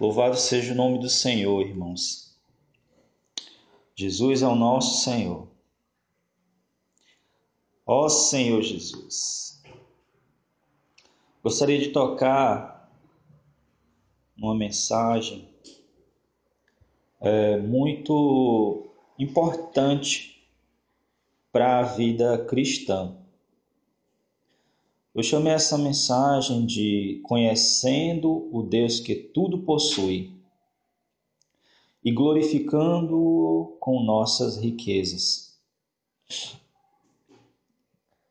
Louvado seja o nome do Senhor, irmãos. Jesus é o nosso Senhor. Ó Senhor Jesus. Gostaria de tocar uma mensagem é, muito importante para a vida cristã. Eu chamei essa mensagem de Conhecendo o Deus que tudo possui e glorificando-o com nossas riquezas.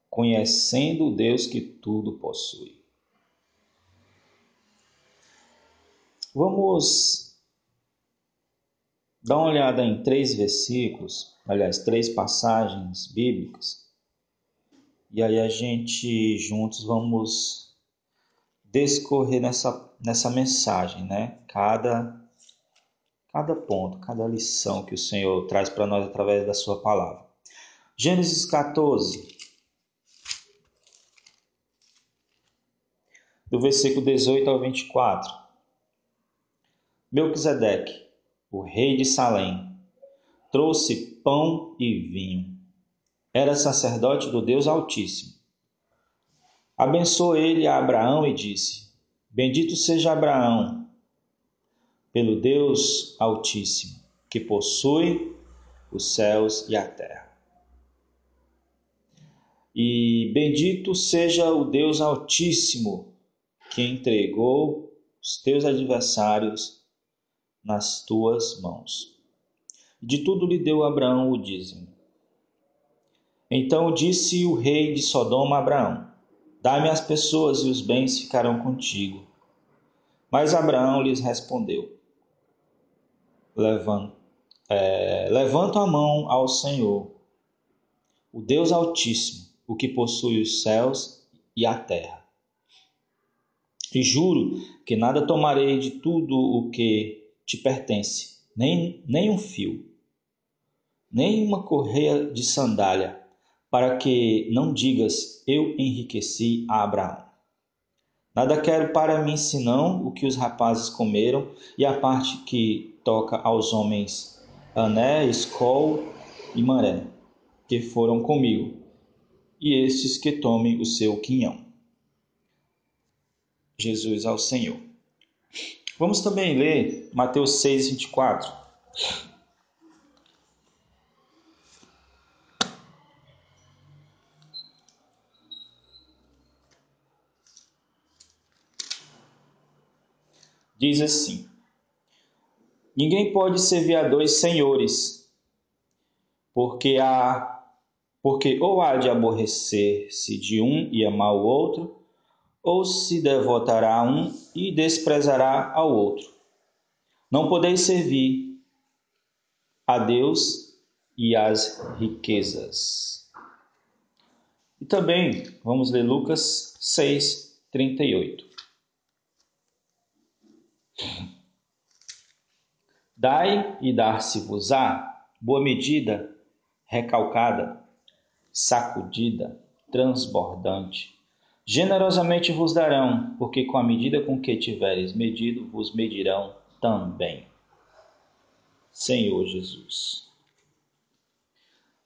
Conhecendo o Deus que tudo possui. Vamos dar uma olhada em três versículos, aliás, três passagens bíblicas e aí a gente juntos vamos descorrer nessa, nessa mensagem, né? Cada, cada ponto, cada lição que o Senhor traz para nós através da Sua palavra. Gênesis 14, do versículo 18 ao 24. Melquisedeque, o rei de Salém, trouxe pão e vinho era sacerdote do Deus Altíssimo. Abençoou ele a Abraão e disse: Bendito seja Abraão, pelo Deus Altíssimo, que possui os céus e a terra. E bendito seja o Deus Altíssimo, que entregou os teus adversários nas tuas mãos. De tudo lhe deu Abraão o dízimo. Então disse o rei de Sodoma a Abraão: Dá-me as pessoas e os bens ficarão contigo. Mas Abraão lhes respondeu: Levanta, é, a mão ao Senhor, o Deus Altíssimo, o que possui os céus e a terra. E juro que nada tomarei de tudo o que te pertence, nem, nem um fio, nem uma correia de sandália para que não digas: Eu enriqueci a Abraão. Nada quero para mim senão o que os rapazes comeram e a parte que toca aos homens Ané, Escol e Maré, que foram comigo, e estes que tomem o seu quinhão. Jesus ao Senhor. Vamos também ler Mateus 6, 24. Diz assim: Ninguém pode servir a dois senhores, porque há porque ou há de aborrecer-se de um e amar o outro, ou se devotará a um e desprezará ao outro. Não podeis servir a Deus e às riquezas. E também vamos ler Lucas 6, 38. Dai e dar-se-vos-á boa medida, recalcada, sacudida, transbordante. Generosamente vos darão, porque com a medida com que tiveres medido, vos medirão também. Senhor Jesus.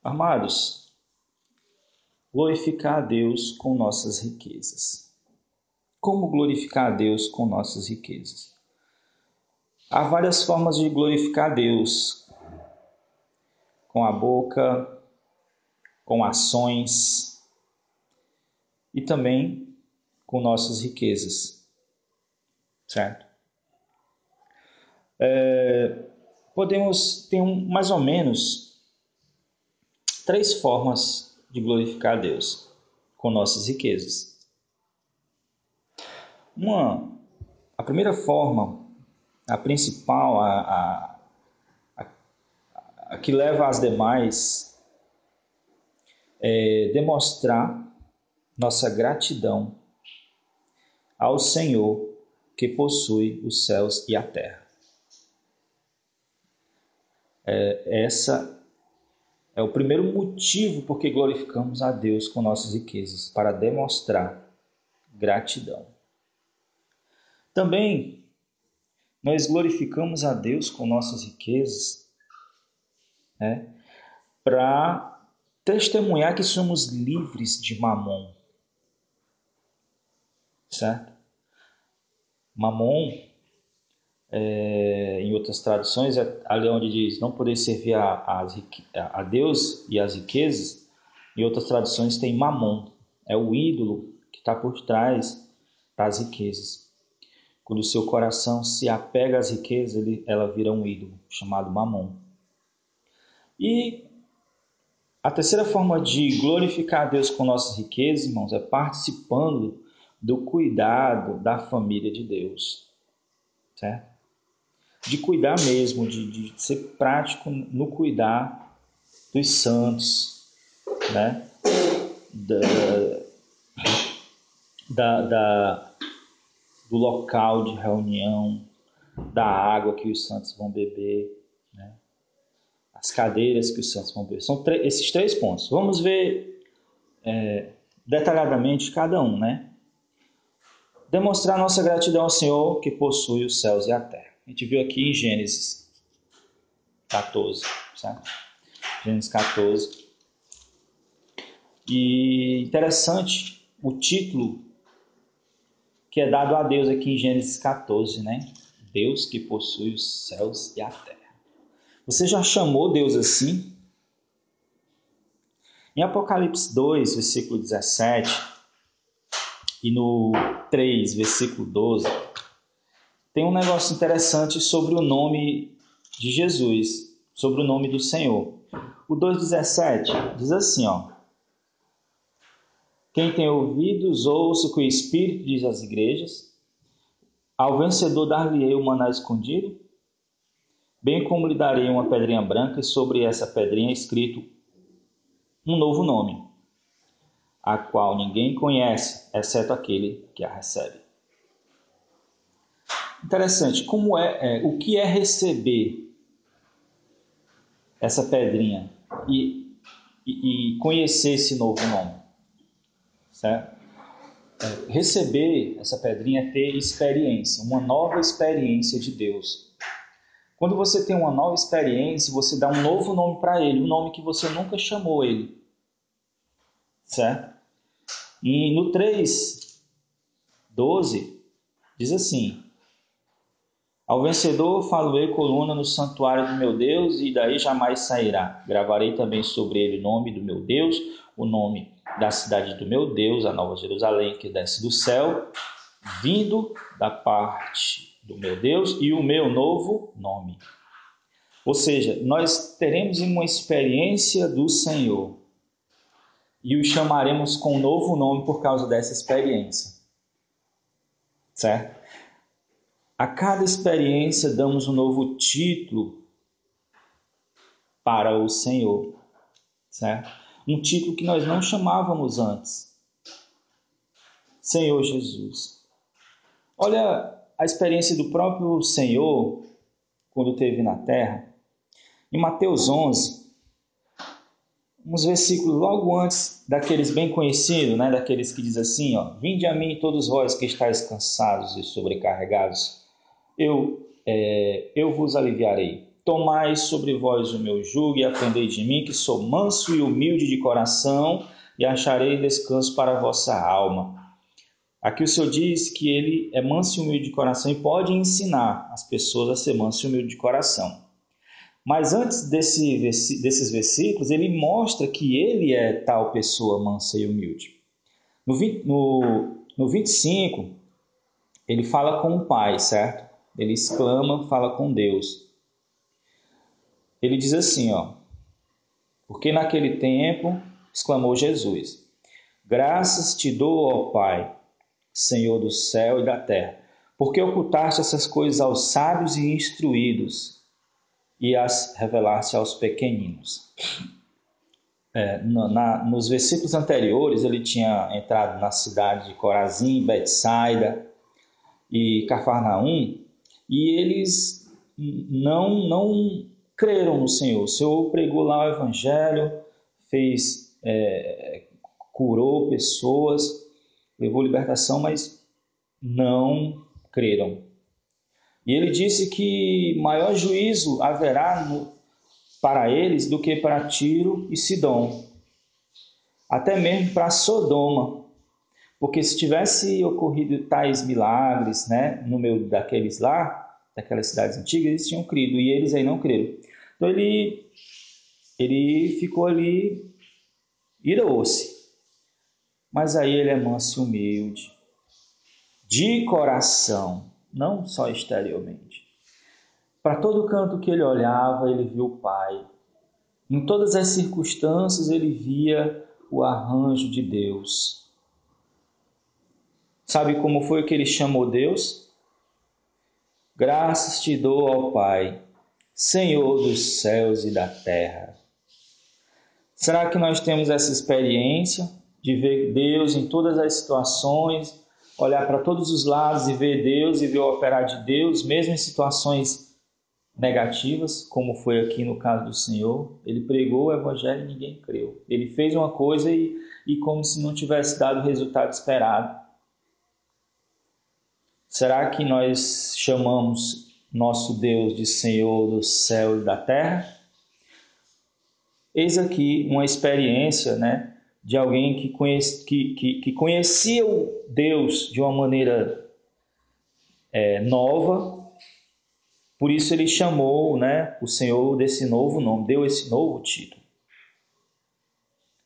Amados, glorificar a Deus com nossas riquezas. Como glorificar a Deus com nossas riquezas? Há várias formas de glorificar Deus: com a boca, com ações e também com nossas riquezas, certo? É, podemos ter um, mais ou menos três formas de glorificar Deus com nossas riquezas. Uma, a primeira forma a principal, a, a, a, que leva as demais, é demonstrar nossa gratidão ao Senhor que possui os céus e a terra. É, essa é o primeiro motivo por que glorificamos a Deus com nossas riquezas, para demonstrar gratidão. Também nós glorificamos a Deus com nossas riquezas, né? para testemunhar que somos livres de mamon. Certo? Mamon, é, em outras traduções, é ali onde diz não poder servir a, a, a Deus e as riquezas, em outras traduções tem mamon, é o ídolo que está por trás das riquezas. Quando o seu coração se apega às riquezas, ele, ela vira um ídolo chamado mamon. E a terceira forma de glorificar a Deus com nossas riquezas, irmãos, é participando do cuidado da família de Deus. Certo? De cuidar mesmo, de, de ser prático no cuidar dos santos, né? Da, da, da, do local de reunião, da água que os santos vão beber, né? as cadeiras que os santos vão beber. São esses três pontos. Vamos ver é, detalhadamente cada um, né? Demonstrar nossa gratidão ao Senhor que possui os céus e a terra. A gente viu aqui em Gênesis 14, certo? Gênesis 14. E interessante o título que é dado a Deus aqui em Gênesis 14, né? Deus que possui os céus e a terra. Você já chamou Deus assim? Em Apocalipse 2, versículo 17, e no 3, versículo 12, tem um negócio interessante sobre o nome de Jesus, sobre o nome do Senhor. O 2,17 diz assim, ó. Quem tem ouvidos, ouça o que o Espírito diz às igrejas. Ao vencedor dar-lhe-ei o maná escondido, bem como lhe darei uma pedrinha branca e sobre essa pedrinha escrito um novo nome, a qual ninguém conhece, exceto aquele que a recebe. Interessante, como é, é o que é receber essa pedrinha e, e, e conhecer esse novo nome? É, receber essa pedrinha é ter experiência, uma nova experiência de Deus. Quando você tem uma nova experiência, você dá um novo nome para ele, um nome que você nunca chamou ele. Certo? E no 3, 12, diz assim: Ao vencedor faloei coluna no santuário do meu Deus, e daí jamais sairá. Gravarei também sobre ele o nome do meu Deus, o nome da cidade do meu Deus, a Nova Jerusalém, que desce do céu, vindo da parte do meu Deus e o meu novo nome. Ou seja, nós teremos uma experiência do Senhor e o chamaremos com um novo nome por causa dessa experiência. Certo? A cada experiência damos um novo título para o Senhor. Certo? Um título que nós não chamávamos antes. Senhor Jesus. Olha a experiência do próprio Senhor quando esteve na terra. Em Mateus 11, uns versículos logo antes daqueles bem conhecidos, né, daqueles que diz assim, ó, Vinde a mim todos vós que estáis cansados e sobrecarregados, eu, é, eu vos aliviarei. Tomai sobre vós o meu jugo e aprendei de mim, que sou manso e humilde de coração, e acharei descanso para a vossa alma. Aqui o Senhor diz que ele é manso e humilde de coração e pode ensinar as pessoas a ser manso e humilde de coração. Mas antes desse, desses versículos, ele mostra que ele é tal pessoa mansa e humilde. No, 20, no, no 25, ele fala com o Pai, certo? Ele exclama, fala com Deus ele diz assim, ó: Porque naquele tempo exclamou Jesus: Graças te dou, ó Pai, Senhor do céu e da terra, porque ocultaste essas coisas aos sábios e instruídos e as revelaste aos pequeninos. É, na, nos versículos anteriores, ele tinha entrado na cidade de Corazim, Betsaida e Cafarnaum, e eles não, não creram no Senhor. O Senhor pregou lá o Evangelho, fez, é, curou pessoas, levou libertação, mas não creram. E ele disse que maior juízo haverá no, para eles do que para Tiro e Sidom, até mesmo para Sodoma, porque se tivesse ocorrido tais milagres, né, no meio daqueles lá, daquelas cidades antigas, eles tinham crido e eles aí não creram. Então ele ele ficou ali irou-se. Mas aí ele é manso e humilde, de coração, não só exteriormente. Para todo canto que ele olhava, ele viu o Pai. Em todas as circunstâncias, ele via o arranjo de Deus. Sabe como foi que ele chamou Deus? Graças te dou ao Pai, Senhor dos céus e da terra. Será que nós temos essa experiência de ver Deus em todas as situações, olhar para todos os lados e ver Deus e ver o operar de Deus, mesmo em situações negativas, como foi aqui no caso do Senhor? Ele pregou o Evangelho e ninguém creu. Ele fez uma coisa e, e como se não tivesse dado o resultado esperado. Será que nós chamamos nosso Deus de Senhor do céu e da terra? Eis aqui uma experiência né, de alguém que, conhece, que, que, que conhecia o Deus de uma maneira é, nova, por isso ele chamou né, o Senhor desse novo nome, deu esse novo título.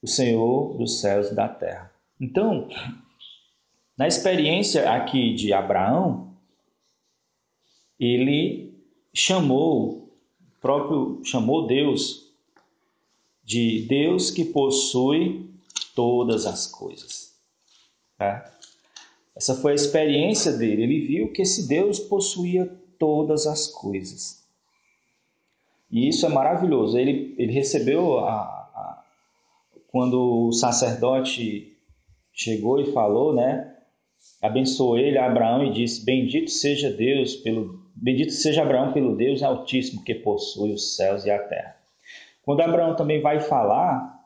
O Senhor dos céus e da terra. Então, na experiência aqui de Abraão, ele chamou, próprio chamou Deus de Deus que possui todas as coisas. Tá? Essa foi a experiência dele. Ele viu que esse Deus possuía todas as coisas. E isso é maravilhoso. Ele, ele recebeu a, a, quando o sacerdote chegou e falou, né? Abençoou ele, Abraão, e disse: Bendito seja Deus pelo Bendito seja Abraão pelo Deus Altíssimo que possui os céus e a terra. Quando Abraão também vai falar,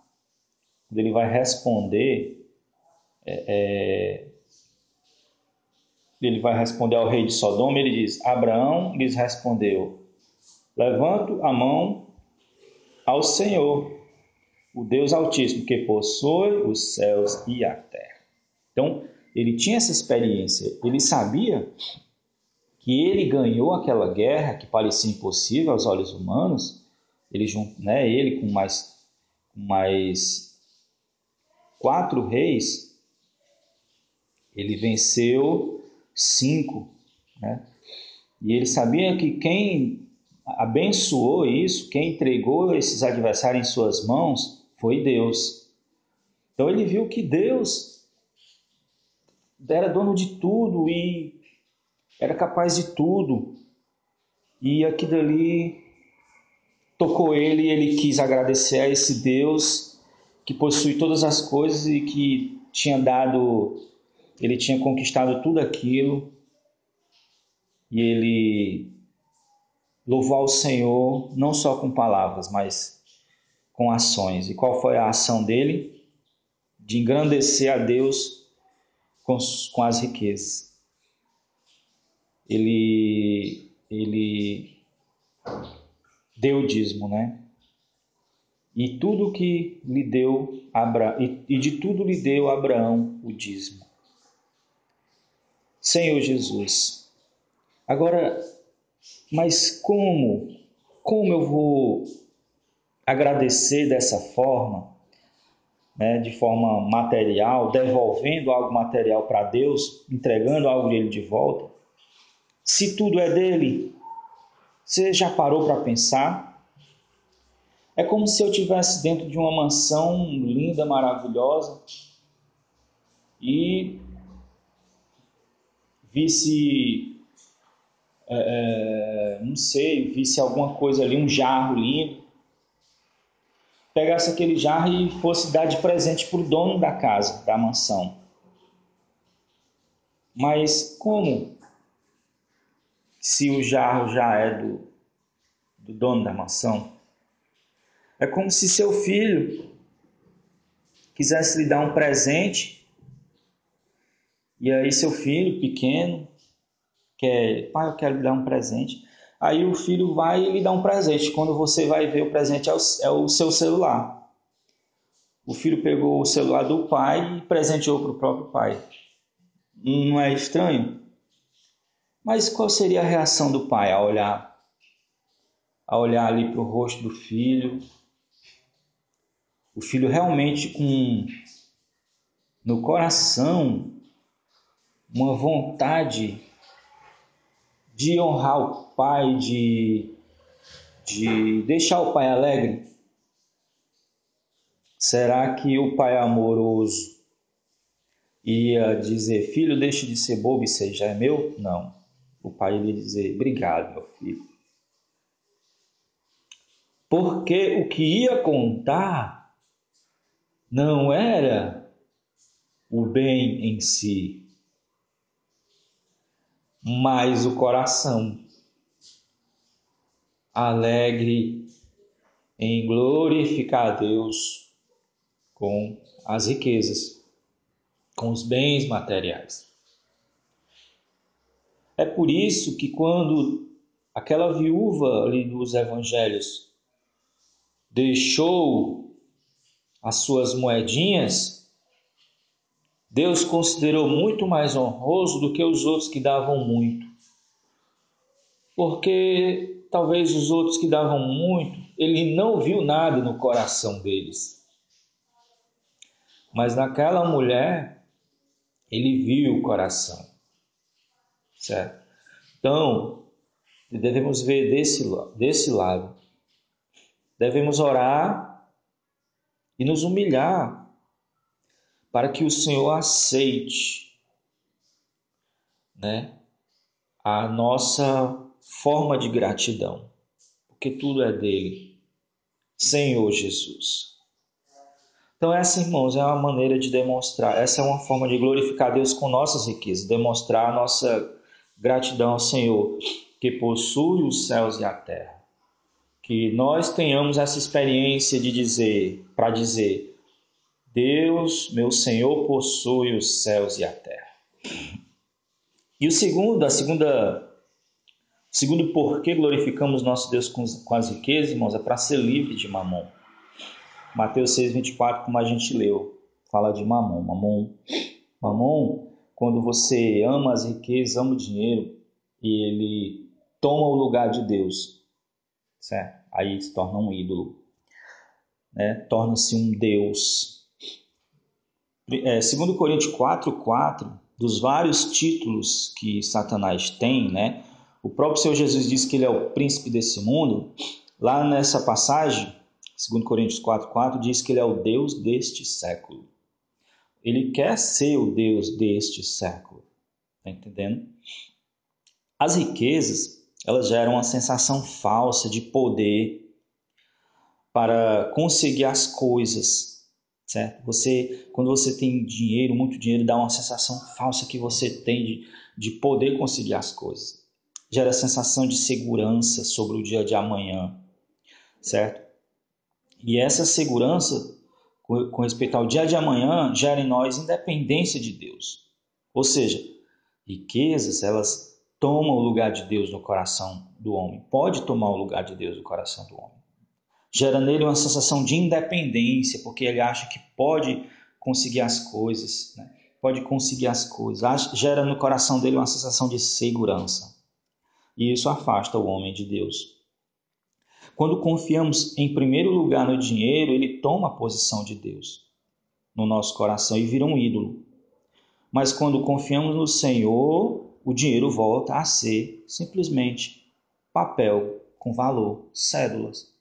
quando ele vai responder, é, é, ele vai responder ao rei de Sodoma, ele diz: Abraão lhes respondeu: Levanto a mão ao Senhor, o Deus Altíssimo, que possui os céus e a terra. Então, ele tinha essa experiência, ele sabia que ele ganhou aquela guerra que parecia impossível aos olhos humanos, ele né, ele com mais mais quatro reis, ele venceu cinco, né? E ele sabia que quem abençoou isso, quem entregou esses adversários em suas mãos, foi Deus. Então ele viu que Deus era dono de tudo e era capaz de tudo. E aquilo ali tocou ele e ele quis agradecer a esse Deus que possui todas as coisas e que tinha dado, ele tinha conquistado tudo aquilo. E ele louvou ao Senhor não só com palavras, mas com ações. E qual foi a ação dele? De engrandecer a Deus com, com as riquezas ele, ele deu o dízimo, né? E tudo que lhe deu Abra... e de tudo lhe deu Abraão o dízimo. Senhor Jesus. Agora, mas como? Como eu vou agradecer dessa forma, né, de forma material, devolvendo algo material para Deus, entregando algo dele de volta? se tudo é dele? Você já parou para pensar? É como se eu estivesse dentro de uma mansão linda, maravilhosa e visse, é, é, não sei, visse alguma coisa ali, um jarro lindo, pegasse aquele jarro e fosse dar de presente para o dono da casa, da mansão. Mas como se o jarro já é do, do dono da mansão. É como se seu filho quisesse lhe dar um presente e aí seu filho pequeno quer, pai, eu quero lhe dar um presente. Aí o filho vai e lhe dá um presente. Quando você vai ver o presente é o, é o seu celular. O filho pegou o celular do pai e presenteou para o próprio pai. Não é estranho? Mas qual seria a reação do pai a olhar, a olhar ali para o rosto do filho? O filho realmente com no coração uma vontade de honrar o pai, de, de deixar o pai alegre? Será que o pai amoroso ia dizer, filho, deixe de ser bobo e seja é meu? Não. O pai ia dizer, obrigado, meu filho. Porque o que ia contar não era o bem em si, mas o coração alegre em glorificar a Deus com as riquezas, com os bens materiais. É por isso que quando aquela viúva ali dos evangelhos deixou as suas moedinhas, Deus considerou muito mais honroso do que os outros que davam muito. Porque talvez os outros que davam muito, ele não viu nada no coração deles. Mas naquela mulher, ele viu o coração. Certo? Então, devemos ver desse, desse lado. Devemos orar e nos humilhar para que o Senhor aceite né, a nossa forma de gratidão, porque tudo é dele. Senhor Jesus. Então, essa, irmãos, é uma maneira de demonstrar, essa é uma forma de glorificar Deus com nossas riquezas, demonstrar a nossa gratidão ao Senhor, que possui os céus e a terra. Que nós tenhamos essa experiência de dizer, para dizer, Deus, meu Senhor, possui os céus e a terra. E o segundo, a segunda, segundo porquê glorificamos nosso Deus com, as riquezas, irmãos, é para ser livre de mamon. Mateus 6,24, como a gente leu, fala de mamon. Mamon, mamon, quando você ama as riquezas, ama o dinheiro, e ele toma o lugar de Deus, certo? Aí se torna um ídolo, né? torna-se um Deus. É, 2 Coríntios 4,4, dos vários títulos que Satanás tem, né? O próprio Senhor Jesus diz que ele é o príncipe desse mundo. Lá nessa passagem, 2 Coríntios 4,4 diz que ele é o Deus deste século. Ele quer ser o Deus deste século. Está entendendo? As riquezas, elas geram uma sensação falsa de poder para conseguir as coisas, certo? Você, quando você tem dinheiro, muito dinheiro, dá uma sensação falsa que você tem de, de poder conseguir as coisas. Gera sensação de segurança sobre o dia de amanhã, certo? E essa segurança com respeito ao dia de amanhã gera em nós independência de Deus. Ou seja, riquezas, elas tomam o lugar de Deus no coração do homem. Pode tomar o lugar de Deus no coração do homem. Gera nele uma sensação de independência, porque ele acha que pode conseguir as coisas, né? pode conseguir as coisas. Gera no coração dele uma sensação de segurança. E isso afasta o homem de Deus. Quando confiamos em primeiro lugar no dinheiro, ele toma a posição de Deus no nosso coração e vira um ídolo. Mas quando confiamos no Senhor, o dinheiro volta a ser simplesmente papel com valor, cédulas.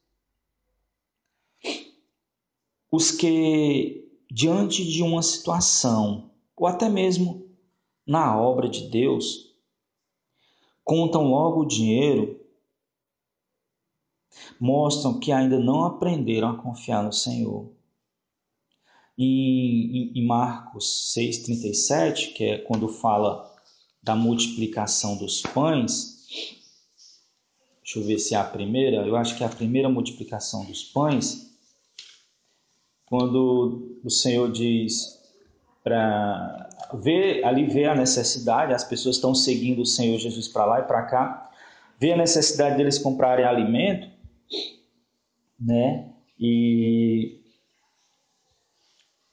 Os que, diante de uma situação, ou até mesmo na obra de Deus, contam logo o dinheiro mostram que ainda não aprenderam a confiar no Senhor. Em, em, em Marcos 6,37, que é quando fala da multiplicação dos pães, deixa eu ver se é a primeira, eu acho que é a primeira multiplicação dos pães, quando o Senhor diz para ver ali ver a necessidade, as pessoas estão seguindo o Senhor Jesus para lá e para cá, ver a necessidade deles comprarem alimento, né? E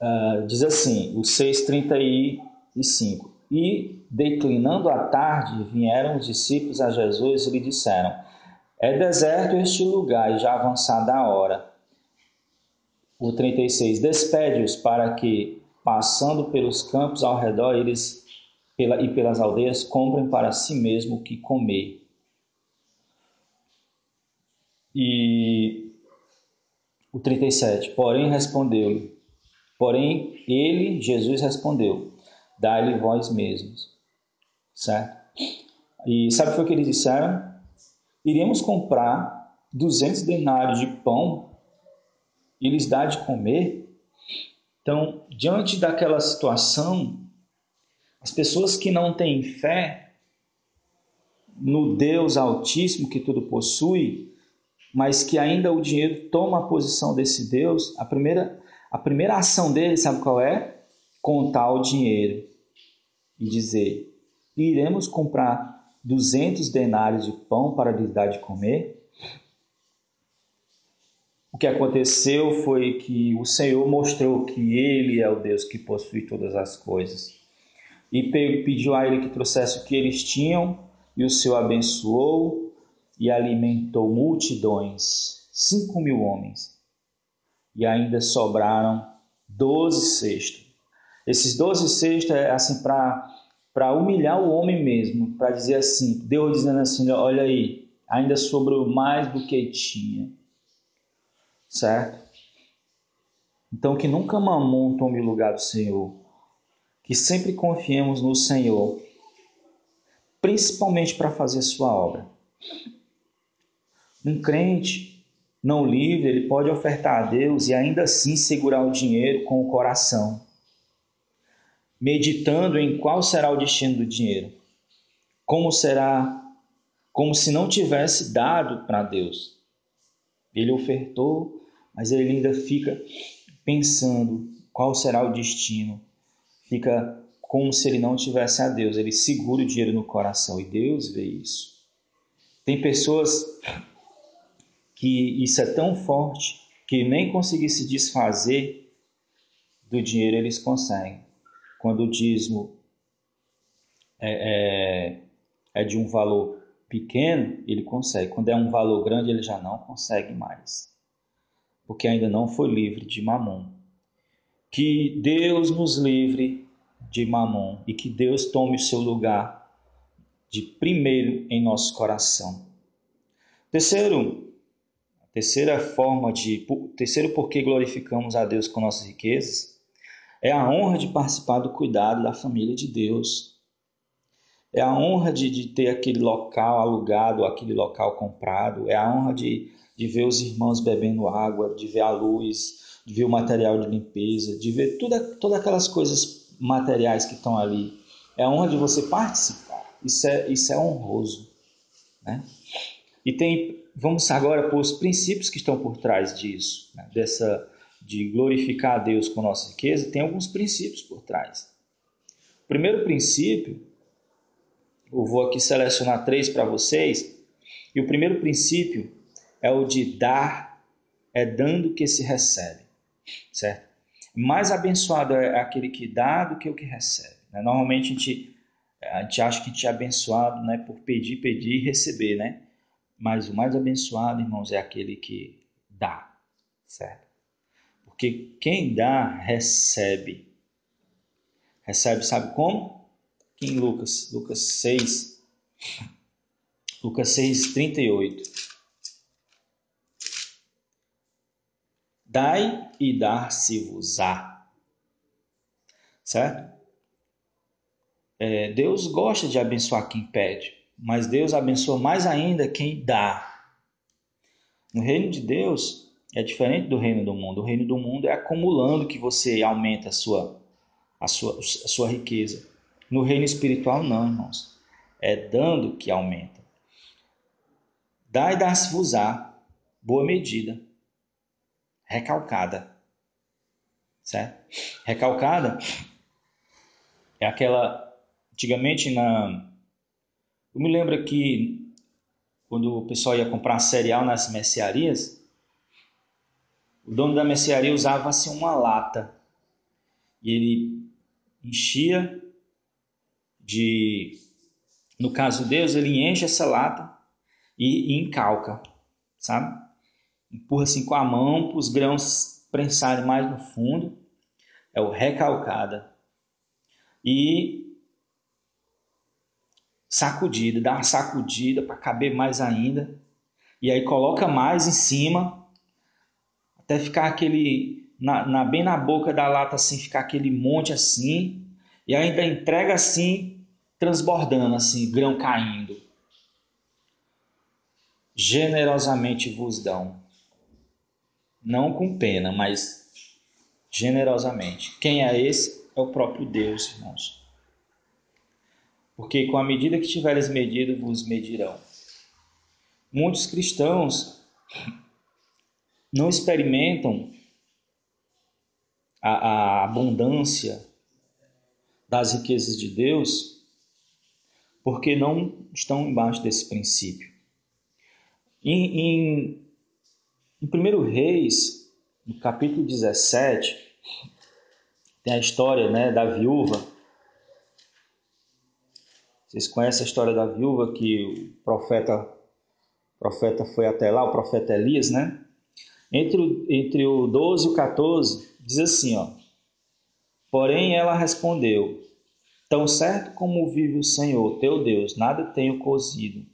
uh, diz assim, o 6:35. E declinando a tarde, vieram os discípulos a Jesus e lhe disseram: É deserto este lugar e já avançada a hora. O 36. Despede-os para que passando pelos campos ao redor eles pela, e pelas aldeias, comprem para si mesmo o que comer. E o 37, porém respondeu-lhe, porém ele, Jesus, respondeu, dai-lhe vós mesmos, certo? E sabe o que, foi que eles disseram? Iremos comprar 200 denários de pão e lhes dar de comer? Então, diante daquela situação, as pessoas que não têm fé no Deus Altíssimo que tudo possui, mas que ainda o dinheiro toma a posição desse Deus, a primeira, a primeira ação dele, sabe qual é? Contar o dinheiro e dizer: iremos comprar 200 denários de pão para lhes dar de comer? O que aconteceu foi que o Senhor mostrou que Ele é o Deus que possui todas as coisas. E pediu a ele que trouxesse o que eles tinham, e o Senhor abençoou e alimentou multidões, cinco mil homens. E ainda sobraram doze cestos. Esses doze cestos é assim para humilhar o homem mesmo, para dizer assim, Deus dizendo assim, olha aí, ainda sobrou mais do que tinha certo? Então, que nunca mamon tome lugar do Senhor, que sempre confiemos no Senhor, principalmente para fazer sua obra. Um crente não livre, ele pode ofertar a Deus e ainda assim segurar o dinheiro com o coração, meditando em qual será o destino do dinheiro, como será, como se não tivesse dado para Deus. Ele ofertou, mas ele ainda fica pensando qual será o destino. Fica como se ele não tivesse a Deus. Ele segura o dinheiro no coração e Deus vê isso. Tem pessoas que isso é tão forte que nem conseguir se desfazer do dinheiro eles conseguem. Quando o dízimo é, é, é de um valor pequeno, ele consegue. Quando é um valor grande, ele já não consegue mais. Porque ainda não foi livre de mamon. Que Deus nos livre de mamon e que Deus tome o seu lugar de primeiro em nosso coração. Terceiro, a terceira forma de terceiro porquê glorificamos a Deus com nossas riquezas é a honra de participar do cuidado da família de Deus é a honra de, de ter aquele local alugado, aquele local comprado, é a honra de, de ver os irmãos bebendo água, de ver a luz, de ver o material de limpeza, de ver toda, todas aquelas coisas materiais que estão ali. É a honra de você participar. Isso é, isso é honroso. Né? E tem, vamos agora para os princípios que estão por trás disso, né? dessa de glorificar a Deus com nossa riqueza, tem alguns princípios por trás. O primeiro princípio eu vou aqui selecionar três para vocês. E o primeiro princípio é o de dar, é dando que se recebe, certo? Mais abençoado é aquele que dá do que o que recebe. Né? Normalmente a gente, a gente acha que a gente é abençoado né, por pedir, pedir e receber, né? Mas o mais abençoado, irmãos, é aquele que dá, certo? Porque quem dá, recebe. Recebe, sabe como? Aqui em Lucas, Lucas 6, Lucas 6, 38. Dai e dar-se-vos-á. Certo? É, Deus gosta de abençoar quem pede, mas Deus abençoa mais ainda quem dá. No reino de Deus é diferente do reino do mundo. O reino do mundo é acumulando que você aumenta a sua, a sua, a sua riqueza. No reino espiritual, não, irmãos. É dando que aumenta. Dá e dá-se-vos-á, boa medida, recalcada. Certo? Recalcada é aquela. Antigamente, na. Eu me lembro que quando o pessoal ia comprar cereal nas mercearias, o dono da mercearia usava assim uma lata e ele enchia de. No caso de Deus, ele enche essa lata e, e encalca, sabe? Empurra assim com a mão para os grãos prensarem mais no fundo. É o recalcada. E sacudida, dá uma sacudida para caber mais ainda. E aí coloca mais em cima até ficar aquele na, na, bem na boca da lata assim, ficar aquele monte assim, e ainda entrega assim, transbordando assim, grão caindo. Generosamente vos dão. Não com pena, mas generosamente. Quem é esse? É o próprio Deus, irmãos. Porque com a medida que tiveres medido, vos medirão. Muitos cristãos não experimentam a, a abundância das riquezas de Deus porque não estão embaixo desse princípio. Em, em, em 1 Reis, no capítulo 17, tem a história né, da viúva. Vocês conhecem a história da viúva que o profeta, o profeta foi até lá, o profeta Elias, né? Entre, entre o 12 e o 14, diz assim, ó. Porém ela respondeu: Tão certo como vive o Senhor, teu Deus, nada tenho cozido.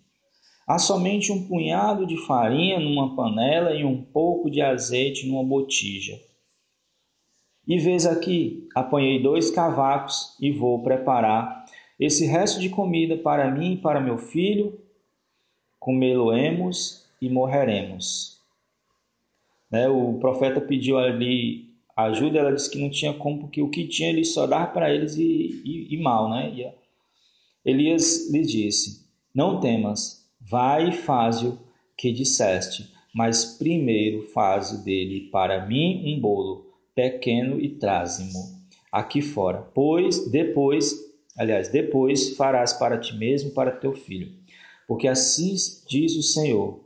Há somente um punhado de farinha numa panela e um pouco de azeite numa botija. E vês aqui, apanhei dois cavacos e vou preparar esse resto de comida para mim e para meu filho. Comê-lo-emos e morreremos. Né? O profeta pediu ali ajuda, ela disse que não tinha como, porque o que tinha ele só dava para eles e, e, e, mal. Né? E Elias lhe disse: Não temas, vai e faze o que disseste, mas primeiro faze dele para mim um bolo pequeno e traze-mo aqui fora, pois depois, aliás, depois farás para ti mesmo para teu filho. Porque assim diz o Senhor: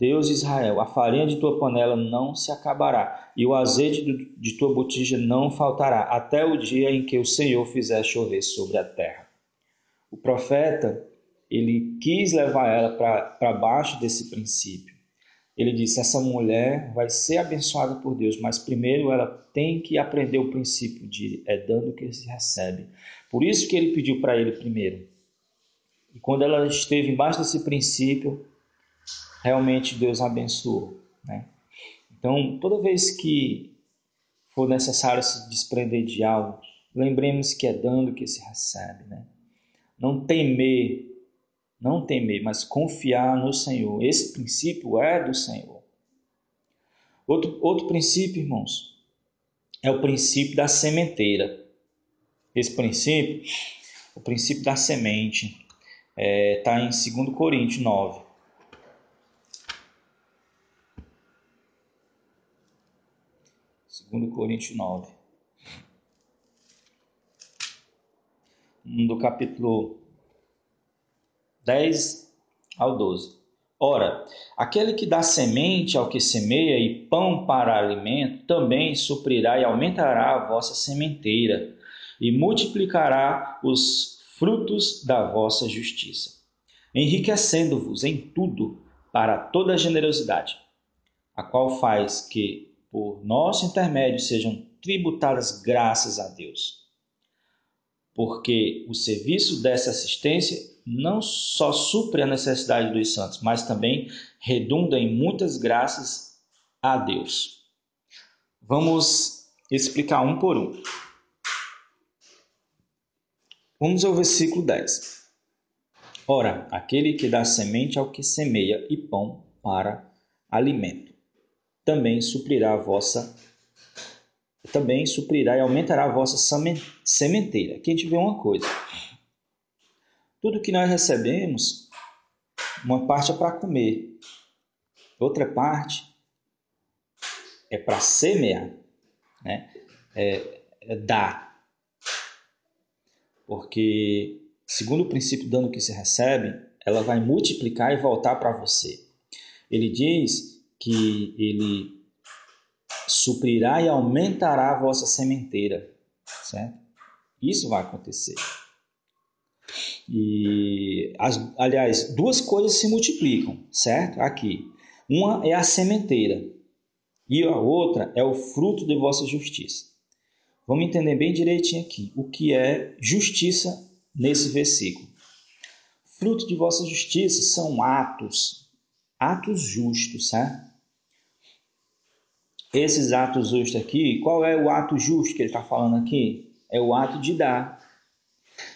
Deus de Israel, a farinha de tua panela não se acabará, e o azeite de tua botija não faltará, até o dia em que o Senhor fizer chover sobre a terra. O profeta, ele quis levar ela para baixo desse princípio. Ele disse: essa mulher vai ser abençoada por Deus, mas primeiro ela tem que aprender o princípio de é dando que se recebe. Por isso que ele pediu para ele primeiro. E quando ela esteve embaixo desse princípio, realmente Deus abençoou. Né? Então, toda vez que for necessário se desprender de algo, lembremos que é dando que se recebe. Né? Não temer, não temer, mas confiar no Senhor. Esse princípio é do Senhor. Outro, outro princípio, irmãos, é o princípio da sementeira. Esse princípio, o princípio da semente, está é, tá em 2 Coríntios 9. 2 Coríntios 9. Do capítulo 10 ao 12. Ora, aquele que dá semente ao que semeia e pão para alimento, também suprirá e aumentará a vossa sementeira, e multiplicará os frutos da vossa justiça, enriquecendo-vos em tudo para toda generosidade, a qual faz que por nosso intermédio sejam tributadas graças a Deus. Porque o serviço dessa assistência não só supre a necessidade dos santos, mas também redunda em muitas graças a Deus. Vamos explicar um por um. Vamos ao versículo 10. Ora, aquele que dá semente ao que semeia e pão para alimento também suprirá a vossa também suprirá e aumentará a vossa sementeira. Aqui a gente vê uma coisa. Tudo que nós recebemos, uma parte é para comer, outra parte é para semear, né? É, é dar. porque, segundo o princípio dano que se recebe, ela vai multiplicar e voltar para você. Ele diz que ele suprirá e aumentará a vossa sementeira, certo? Isso vai acontecer. E, as, aliás, duas coisas se multiplicam, certo? Aqui. Uma é a sementeira e a outra é o fruto de vossa justiça. Vamos entender bem direitinho aqui o que é justiça nesse versículo. Fruto de vossa justiça são atos, atos justos, certo? Esses atos justos aqui, qual é o ato justo que ele está falando aqui? É o ato de dar.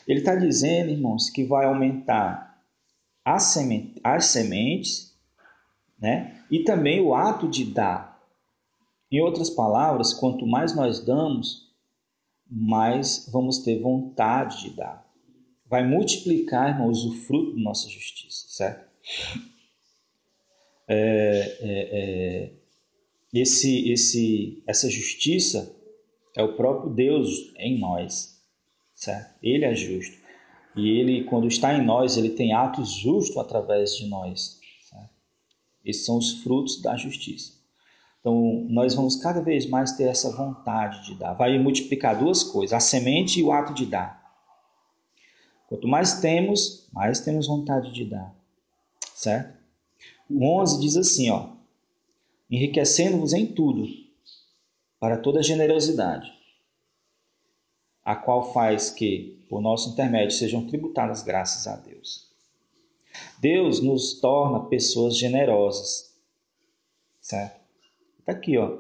Ele está dizendo, irmãos, que vai aumentar as, semente, as sementes né? e também o ato de dar. Em outras palavras, quanto mais nós damos, mais vamos ter vontade de dar. Vai multiplicar, irmãos, o fruto da nossa justiça, certo? É, é, é, esse, esse, essa justiça é o próprio Deus em nós certo? Ele é justo. E ele, quando está em nós, ele tem atos justos através de nós. Certo? Esses são os frutos da justiça. Então, nós vamos cada vez mais ter essa vontade de dar. Vai multiplicar duas coisas: a semente e o ato de dar. Quanto mais temos, mais temos vontade de dar. Certo? O 11 diz assim, ó: enriquecendo-vos em tudo, para toda generosidade a qual faz que, por nosso intermédio, sejam tributadas graças a Deus. Deus nos torna pessoas generosas, certo? Está aqui, ó.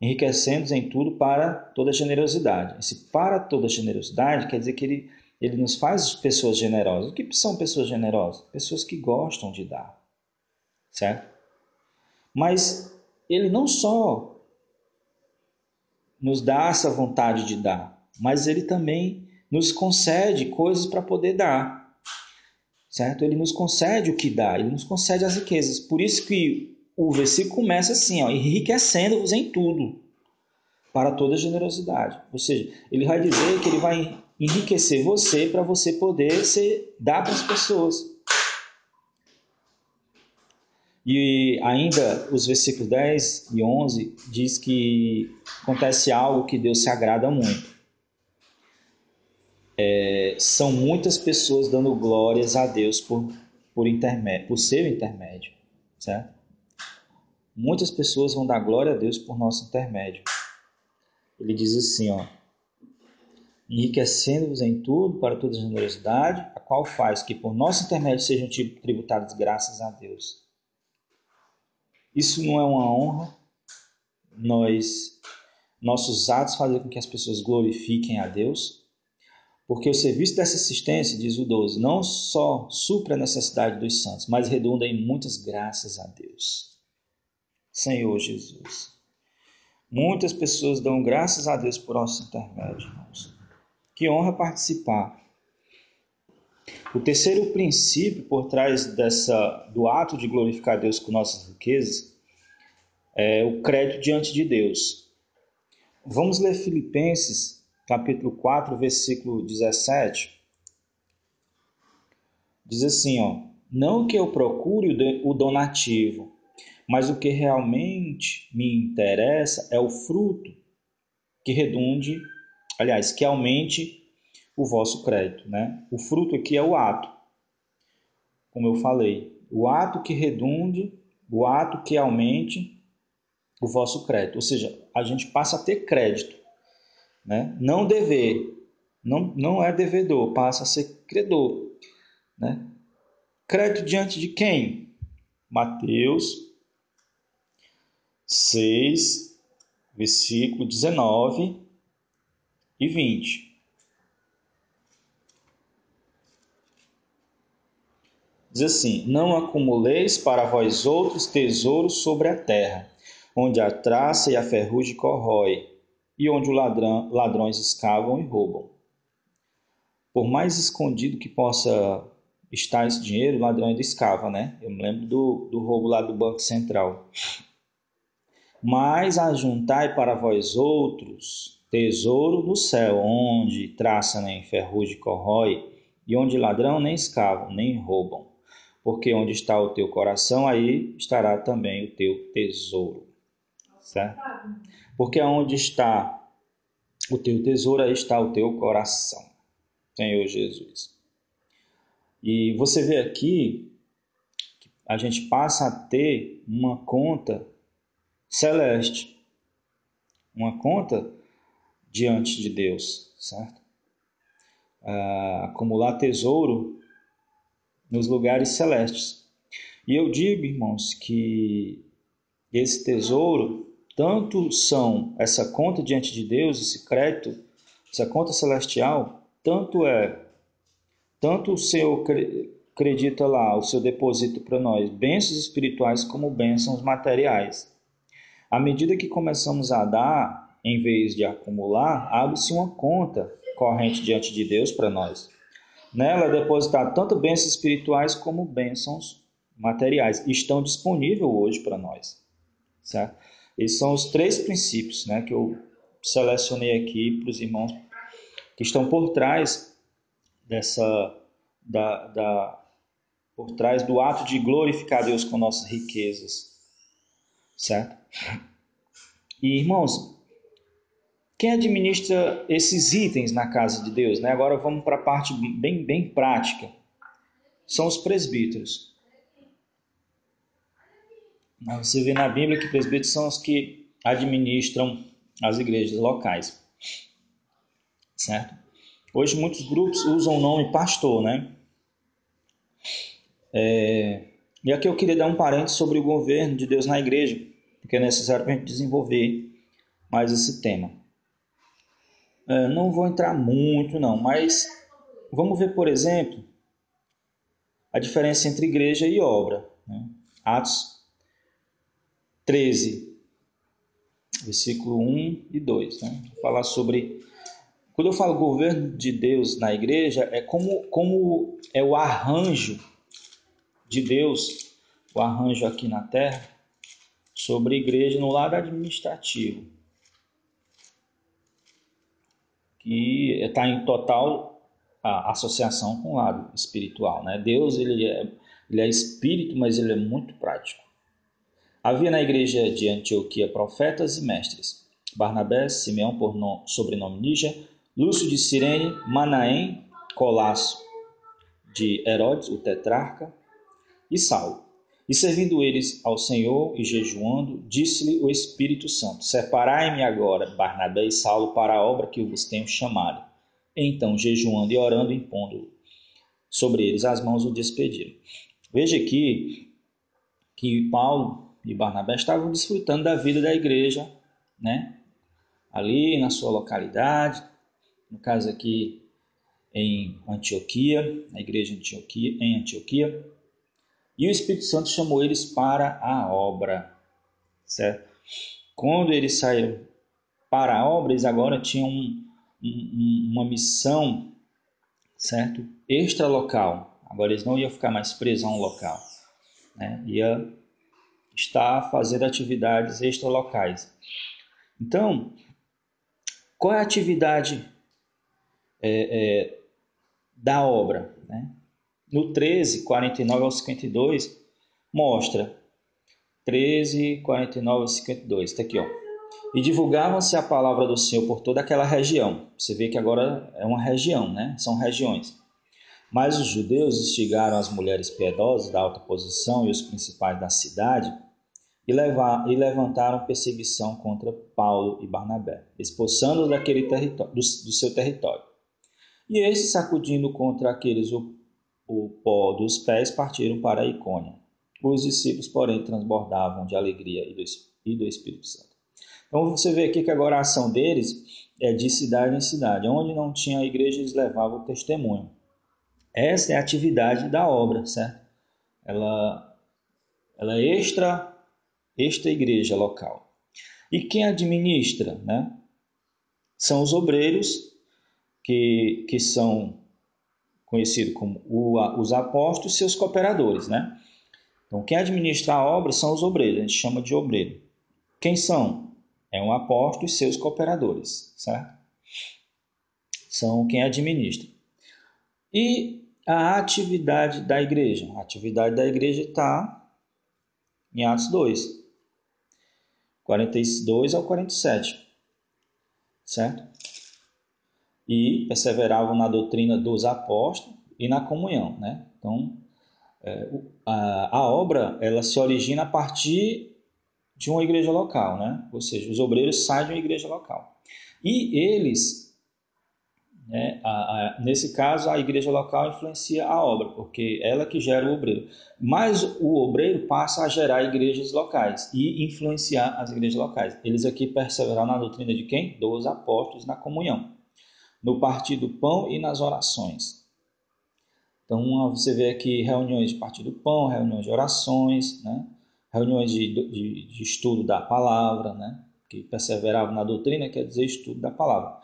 Enriquecendo em tudo para toda generosidade. Esse para toda generosidade quer dizer que ele, ele nos faz pessoas generosas. O que são pessoas generosas? Pessoas que gostam de dar, certo? Mas ele não só nos dá essa vontade de dar, mas ele também nos concede coisas para poder dar. Certo? Ele nos concede o que dá, ele nos concede as riquezas. Por isso que o versículo começa assim, ó, enriquecendo-vos em tudo, para toda generosidade. Ou seja, ele vai dizer que ele vai enriquecer você para você poder ser, dar para as pessoas. E ainda os versículos 10 e 11 diz que acontece algo que Deus se agrada muito é, são muitas pessoas dando glórias a Deus por, por, intermédio, por ser o intermédio, certo? Muitas pessoas vão dar glória a Deus por nosso intermédio. Ele diz assim, ó, enriquecendo-vos em tudo para toda generosidade, a qual faz que por nosso intermédio sejam tributadas graças a Deus. Isso não é uma honra. Nós, nossos atos fazem com que as pessoas glorifiquem a Deus. Porque o serviço dessa assistência, diz o 12, não só supra a necessidade dos santos, mas redunda em muitas graças a Deus. Senhor Jesus. Muitas pessoas dão graças a Deus por nosso intermédio, irmãos. Que honra participar. O terceiro princípio por trás dessa, do ato de glorificar Deus com nossas riquezas é o crédito diante de Deus. Vamos ler Filipenses capítulo 4, versículo 17, diz assim, ó: "Não que eu procure o donativo, mas o que realmente me interessa é o fruto que redunde, aliás, que aumente o vosso crédito, né? O fruto aqui é o ato. Como eu falei, o ato que redunde, o ato que aumente o vosso crédito, ou seja, a gente passa a ter crédito né? Não dever, não, não é devedor, passa a ser credor. Né? Crédito diante de quem? Mateus 6, versículo 19 e 20. Diz assim: Não acumuleis para vós outros tesouros sobre a terra, onde a traça e a ferrugem corrói, e onde os ladrões escavam e roubam. Por mais escondido que possa estar esse dinheiro, o ladrão ainda escava, né? Eu me lembro do, do roubo lá do Banco Central. Mas ajuntai para vós outros tesouro no céu, onde traça nem ferrugem corrói, e onde ladrão nem escavam, nem roubam. Porque onde está o teu coração, aí estará também o teu tesouro. Certo? Porque onde está o teu tesouro, aí está o teu coração. Senhor Jesus. E você vê aqui que a gente passa a ter uma conta celeste, uma conta diante de Deus, certo? Ah, acumular tesouro nos lugares celestes. E eu digo, irmãos, que esse tesouro tanto são essa conta diante de Deus, esse crédito, essa conta celestial, tanto é, tanto o Senhor acredita lá, o seu depósito para nós, bênçãos espirituais como bênçãos materiais. À medida que começamos a dar, em vez de acumular, abre-se uma conta corrente diante de Deus para nós. Nela é depositar tanto bênçãos espirituais como bênçãos materiais. Estão disponíveis hoje para nós. Certo? Esses são os três princípios né, que eu selecionei aqui para os irmãos que estão por trás dessa da, da por trás do ato de glorificar Deus com nossas riquezas, certo? E irmãos, quem administra esses itens na casa de Deus, né? Agora vamos para a parte bem bem prática. São os presbíteros. Você vê na Bíblia que presbíteros são os que administram as igrejas locais, certo? Hoje muitos grupos usam o nome pastor, né? É, e aqui eu queria dar um parênteses sobre o governo de Deus na igreja, porque é necessário para a gente desenvolver mais esse tema. É, não vou entrar muito, não, mas vamos ver, por exemplo, a diferença entre igreja e obra. Né? Atos 13, versículo 1 e 2. Né? Vou falar sobre. Quando eu falo governo de Deus na igreja, é como, como é o arranjo de Deus, o arranjo aqui na terra, sobre igreja no lado administrativo, que está em total associação com o lado espiritual. Né? Deus ele é, ele é espírito, mas ele é muito prático. Havia na igreja de Antioquia profetas e mestres. Barnabé, Simeão por nome, sobrenome Níger, Lúcio de Cirene, Manaém, Colasso de Herodes, o tetrarca, e Saulo. E servindo eles ao Senhor e jejuando, disse-lhe o Espírito Santo: Separai-me agora, Barnabé e Saulo, para a obra que eu vos tenho chamado. Então, jejuando e orando, impondo sobre eles as mãos, o despediram. Veja aqui que Paulo e Barnabé estavam desfrutando da vida da igreja, né? Ali na sua localidade, no caso aqui em Antioquia, na igreja Antioquia, em Antioquia, e o Espírito Santo chamou eles para a obra, certo? Quando eles saíram para a obra, eles agora tinham um, um, uma missão, certo? Extra local. Agora eles não iam ficar mais presos a um local, né? Ia estar fazendo atividades extra locais. Então, qual é a atividade é, é, da obra? Né? No 13, 49 ao 52, mostra 13, 49 ao 52, está aqui, ó. E divulgavam-se a palavra do Senhor por toda aquela região. Você vê que agora é uma região, né? São regiões. Mas os judeus instigaram as mulheres piedosas da alta posição e os principais da cidade e, levar, e levantaram perseguição contra Paulo e Barnabé, expulsando-os daquele do, do seu território. E estes, sacudindo contra aqueles o pó dos pés partiram para a Icônia. Os discípulos, porém, transbordavam de alegria e do, e do Espírito Santo. Então você vê aqui que agora a ação deles é de cidade em cidade. Onde não tinha igreja, eles levavam o testemunho. Essa é a atividade da obra, certo? Ela, ela é extra, extra igreja local. E quem administra, né? São os obreiros que, que são conhecido como os apóstolos e seus cooperadores, né? Então, quem administra a obra são os obreiros, a gente chama de obreiro. Quem são? É um apóstolo e seus cooperadores, certo? São quem administra. E a atividade da igreja. A atividade da igreja está em Atos 2, 42 ao 47, certo? E perseveravam na doutrina dos apóstolos e na comunhão, né? Então, é, a, a obra ela se origina a partir de uma igreja local, né? Ou seja, os obreiros saem de uma igreja local. E eles né? A, a, nesse caso, a igreja local influencia a obra, porque ela que gera o obreiro. Mas o obreiro passa a gerar igrejas locais e influenciar as igrejas locais. Eles aqui perseveraram na doutrina de quem? Dos apóstolos na comunhão, no partir do pão e nas orações. Então, você vê aqui reuniões de partir do pão, reuniões de orações, né? reuniões de, de, de estudo da palavra, né? que perseveravam na doutrina, quer dizer estudo da palavra.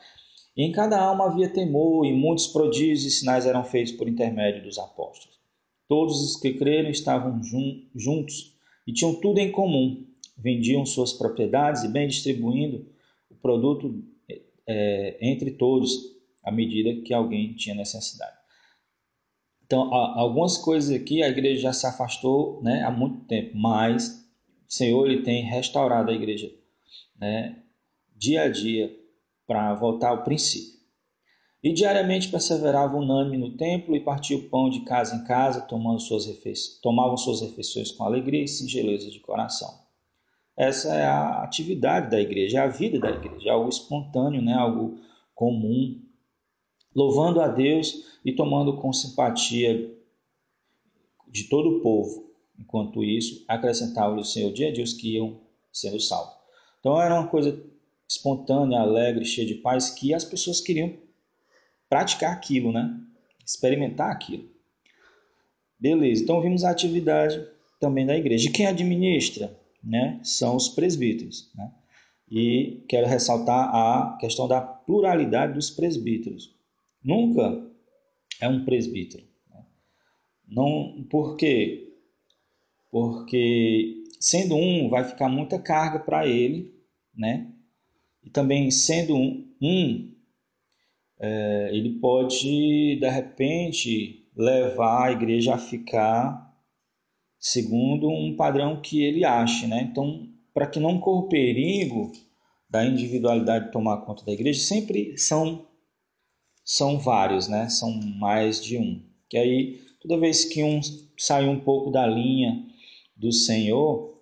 E em cada alma havia temor, e muitos prodígios e sinais eram feitos por intermédio dos apóstolos. Todos os que creram estavam jun juntos e tinham tudo em comum. Vendiam suas propriedades e bem distribuindo o produto é, entre todos, à medida que alguém tinha necessidade. Então, algumas coisas aqui a igreja já se afastou né, há muito tempo, mas o Senhor ele tem restaurado a igreja né, dia a dia para voltar ao princípio. E diariamente perseverava unânime no templo e partia o pão de casa em casa, tomando suas tomavam suas refeições com alegria e singeleza de coração. Essa é a atividade da igreja, é a vida da igreja, é algo espontâneo, né? algo comum, louvando a Deus e tomando com simpatia de todo o povo. Enquanto isso, acrescentava-lhe o Senhor dia a dia os que iam sendo salvos. Então era uma coisa espontânea, alegre, cheia de paz, que as pessoas queriam praticar aquilo, né? Experimentar aquilo. Beleza, então vimos a atividade também da igreja. E quem administra, né? São os presbíteros, né? E quero ressaltar a questão da pluralidade dos presbíteros. Nunca é um presbítero. Né? Não, por quê? Porque sendo um, vai ficar muita carga para ele, né? e também sendo um, um é, ele pode de repente levar a igreja a ficar segundo um padrão que ele ache, né? Então, para que não corra perigo da individualidade tomar conta da igreja, sempre são são vários, né? São mais de um. Que aí toda vez que um sai um pouco da linha do Senhor,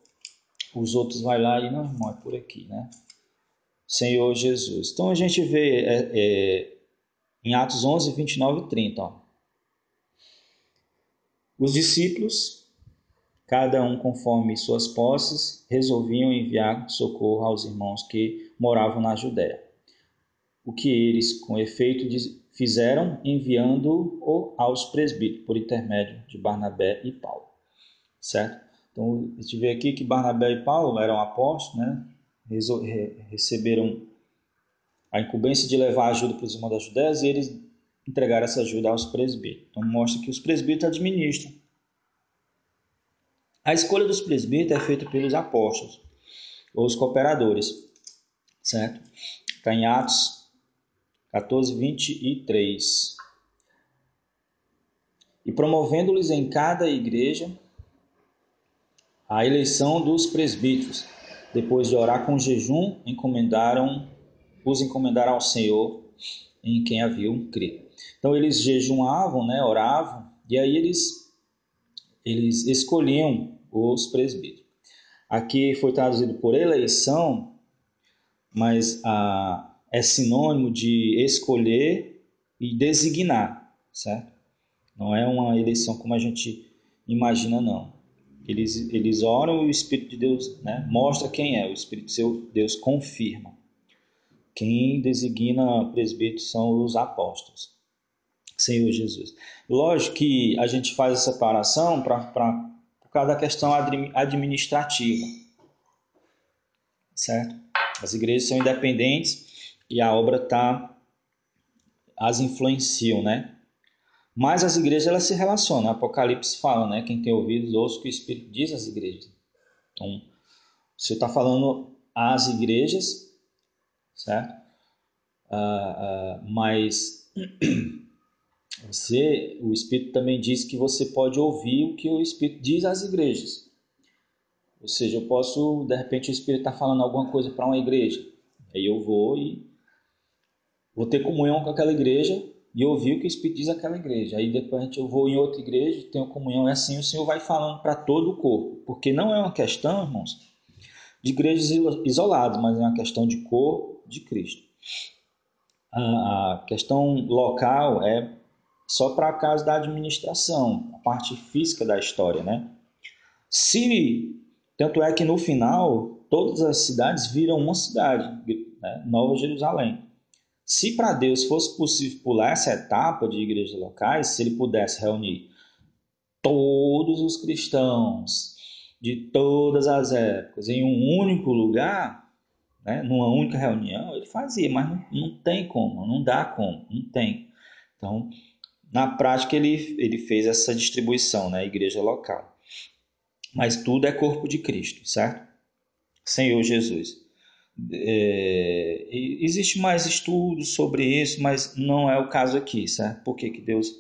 os outros vai lá e não, irmão, é por aqui, né? Senhor Jesus. Então a gente vê é, é, em Atos 11, 29 e 30. Ó. Os discípulos, cada um conforme suas posses, resolviam enviar socorro aos irmãos que moravam na Judéia. O que eles, com efeito, fizeram enviando-o aos presbíteros, por intermédio de Barnabé e Paulo. Certo? Então, a gente vê aqui que Barnabé e Paulo eram apóstolos, né? receberam a incumbência de levar ajuda para os irmãos da Judéia e eles entregaram essa ajuda aos presbíteros. Então mostra que os presbíteros administram. A escolha dos presbíteros é feita pelos apóstolos, os cooperadores, certo? Está em Atos 14, 23. E promovendo-lhes em cada igreja a eleição dos presbíteros, depois de orar com jejum, encomendaram, os encomendaram ao Senhor em quem haviam crido. Então eles jejuavam, né, oravam, e aí eles, eles escolhiam os presbíteros. Aqui foi traduzido por eleição, mas a, é sinônimo de escolher e designar, certo? Não é uma eleição como a gente imagina, não. Eles, eles oram e o Espírito de Deus né, mostra quem é, o Espírito de Deus confirma. Quem designa presbíteros são os apóstolos. Senhor Jesus. Lógico que a gente faz a separação por causa da questão administrativa. Certo? As igrejas são independentes e a obra tá, as influenciam, né? Mas as igrejas elas se relacionam. Apocalipse fala, né? Quem tem ouvidos, ouça o que o Espírito diz às igrejas. Então, você está falando às igrejas, certo? Ah, ah, mas você, o Espírito também diz que você pode ouvir o que o Espírito diz às igrejas. Ou seja, eu posso, de repente, o Espírito está falando alguma coisa para uma igreja. Aí eu vou e vou ter comunhão com aquela igreja e ouvir o que o Espírito diz àquela igreja. Aí depois eu vou em outra igreja, tenho comunhão, é assim o Senhor vai falando para todo o corpo. Porque não é uma questão, irmãos, de igrejas isoladas, mas é uma questão de corpo de Cristo. A questão local é só para caso da administração, a parte física da história, né? Se tanto é que no final todas as cidades viram uma cidade, né? Nova Jerusalém. Se para Deus fosse possível pular essa etapa de igrejas locais, se ele pudesse reunir todos os cristãos de todas as épocas em um único lugar, né, numa única reunião, ele fazia, mas não, não tem como, não dá como, não tem. Então, na prática, ele, ele fez essa distribuição na né, igreja local. Mas tudo é corpo de Cristo, certo? Senhor Jesus. É, existe mais estudos sobre isso, mas não é o caso aqui, certo? Por que, que Deus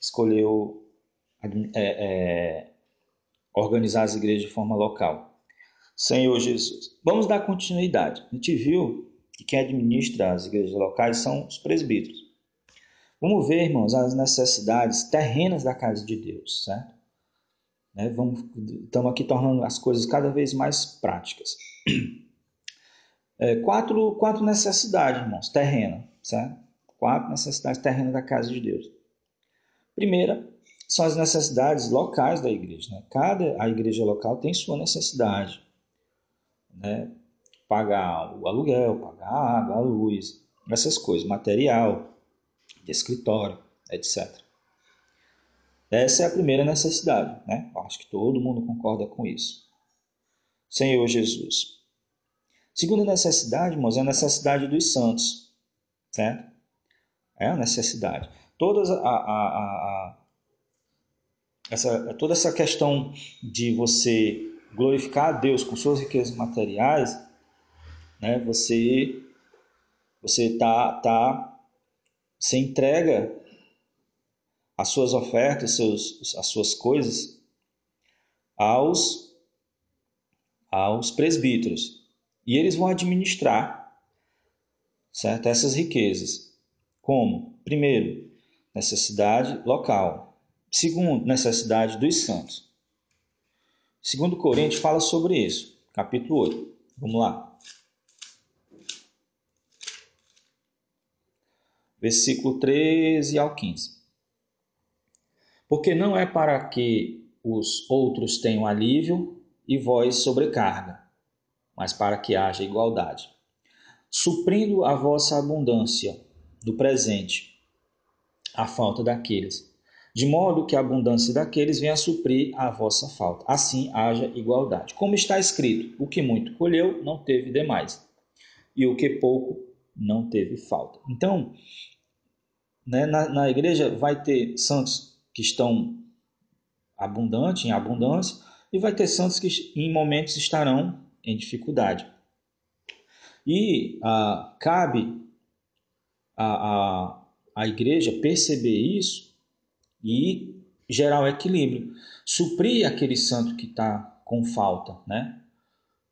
escolheu é, é, organizar as igrejas de forma local? Senhor Jesus. Vamos dar continuidade. A gente viu que quem administra as igrejas locais são os presbíteros. Vamos ver, irmãos, as necessidades terrenas da casa de Deus, certo? Né? Vamos, estamos aqui tornando as coisas cada vez mais práticas. É, quatro, quatro necessidades, irmãos, terrenas, certo? Quatro necessidades terrenas da casa de Deus. Primeira, são as necessidades locais da igreja. Né? Cada a igreja local tem sua necessidade né? pagar o aluguel, pagar a água, a luz, essas coisas, material, de escritório, etc. Essa é a primeira necessidade, né? Acho que todo mundo concorda com isso. Senhor Jesus. Segunda necessidade, irmãos, é a necessidade dos santos, certo? É a necessidade. Todas a, a, a, essa, toda essa questão de você glorificar a Deus com suas riquezas materiais, né, você você tá tá você entrega as suas ofertas, seus, as suas coisas aos aos presbíteros e eles vão administrar certo essas riquezas. Como? Primeiro, necessidade local. Segundo, necessidade dos santos. Segundo Coríntios fala sobre isso, capítulo 8. Vamos lá. Versículo 13 ao 15. Porque não é para que os outros tenham alívio e vós sobrecarga, mas para que haja igualdade. Suprindo a vossa abundância do presente, a falta daqueles de modo que a abundância daqueles venha a suprir a vossa falta. Assim haja igualdade. Como está escrito: o que muito colheu não teve demais, e o que pouco não teve falta. Então, né, na, na igreja vai ter santos que estão abundantes, em abundância, e vai ter santos que em momentos estarão em dificuldade. E ah, cabe a, a, a igreja perceber isso e gerar o equilíbrio. Suprir aquele santo que está com falta, né?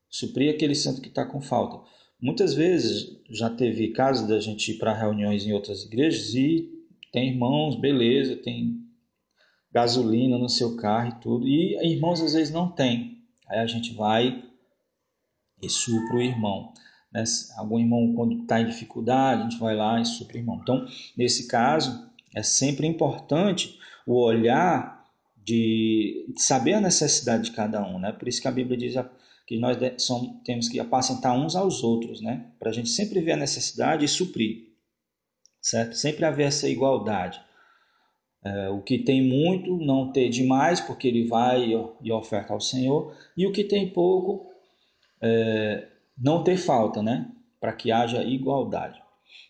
Suprir aquele santo que está com falta. Muitas vezes já teve casos da gente ir para reuniões em outras igrejas e tem irmãos, beleza, tem gasolina no seu carro e tudo, e irmãos às vezes não tem. Aí a gente vai e supra o irmão. Né? Algum irmão, quando está em dificuldade, a gente vai lá e supra o irmão. Então, nesse caso, é sempre importante o olhar de saber a necessidade de cada um, né? Por isso que a Bíblia diz que nós somos, temos que apacentar uns aos outros, né? Para a gente sempre ver a necessidade e suprir, certo? Sempre haver essa igualdade. É, o que tem muito, não ter demais, porque ele vai e oferta ao Senhor, e o que tem pouco, é, não ter falta, né? Para que haja igualdade.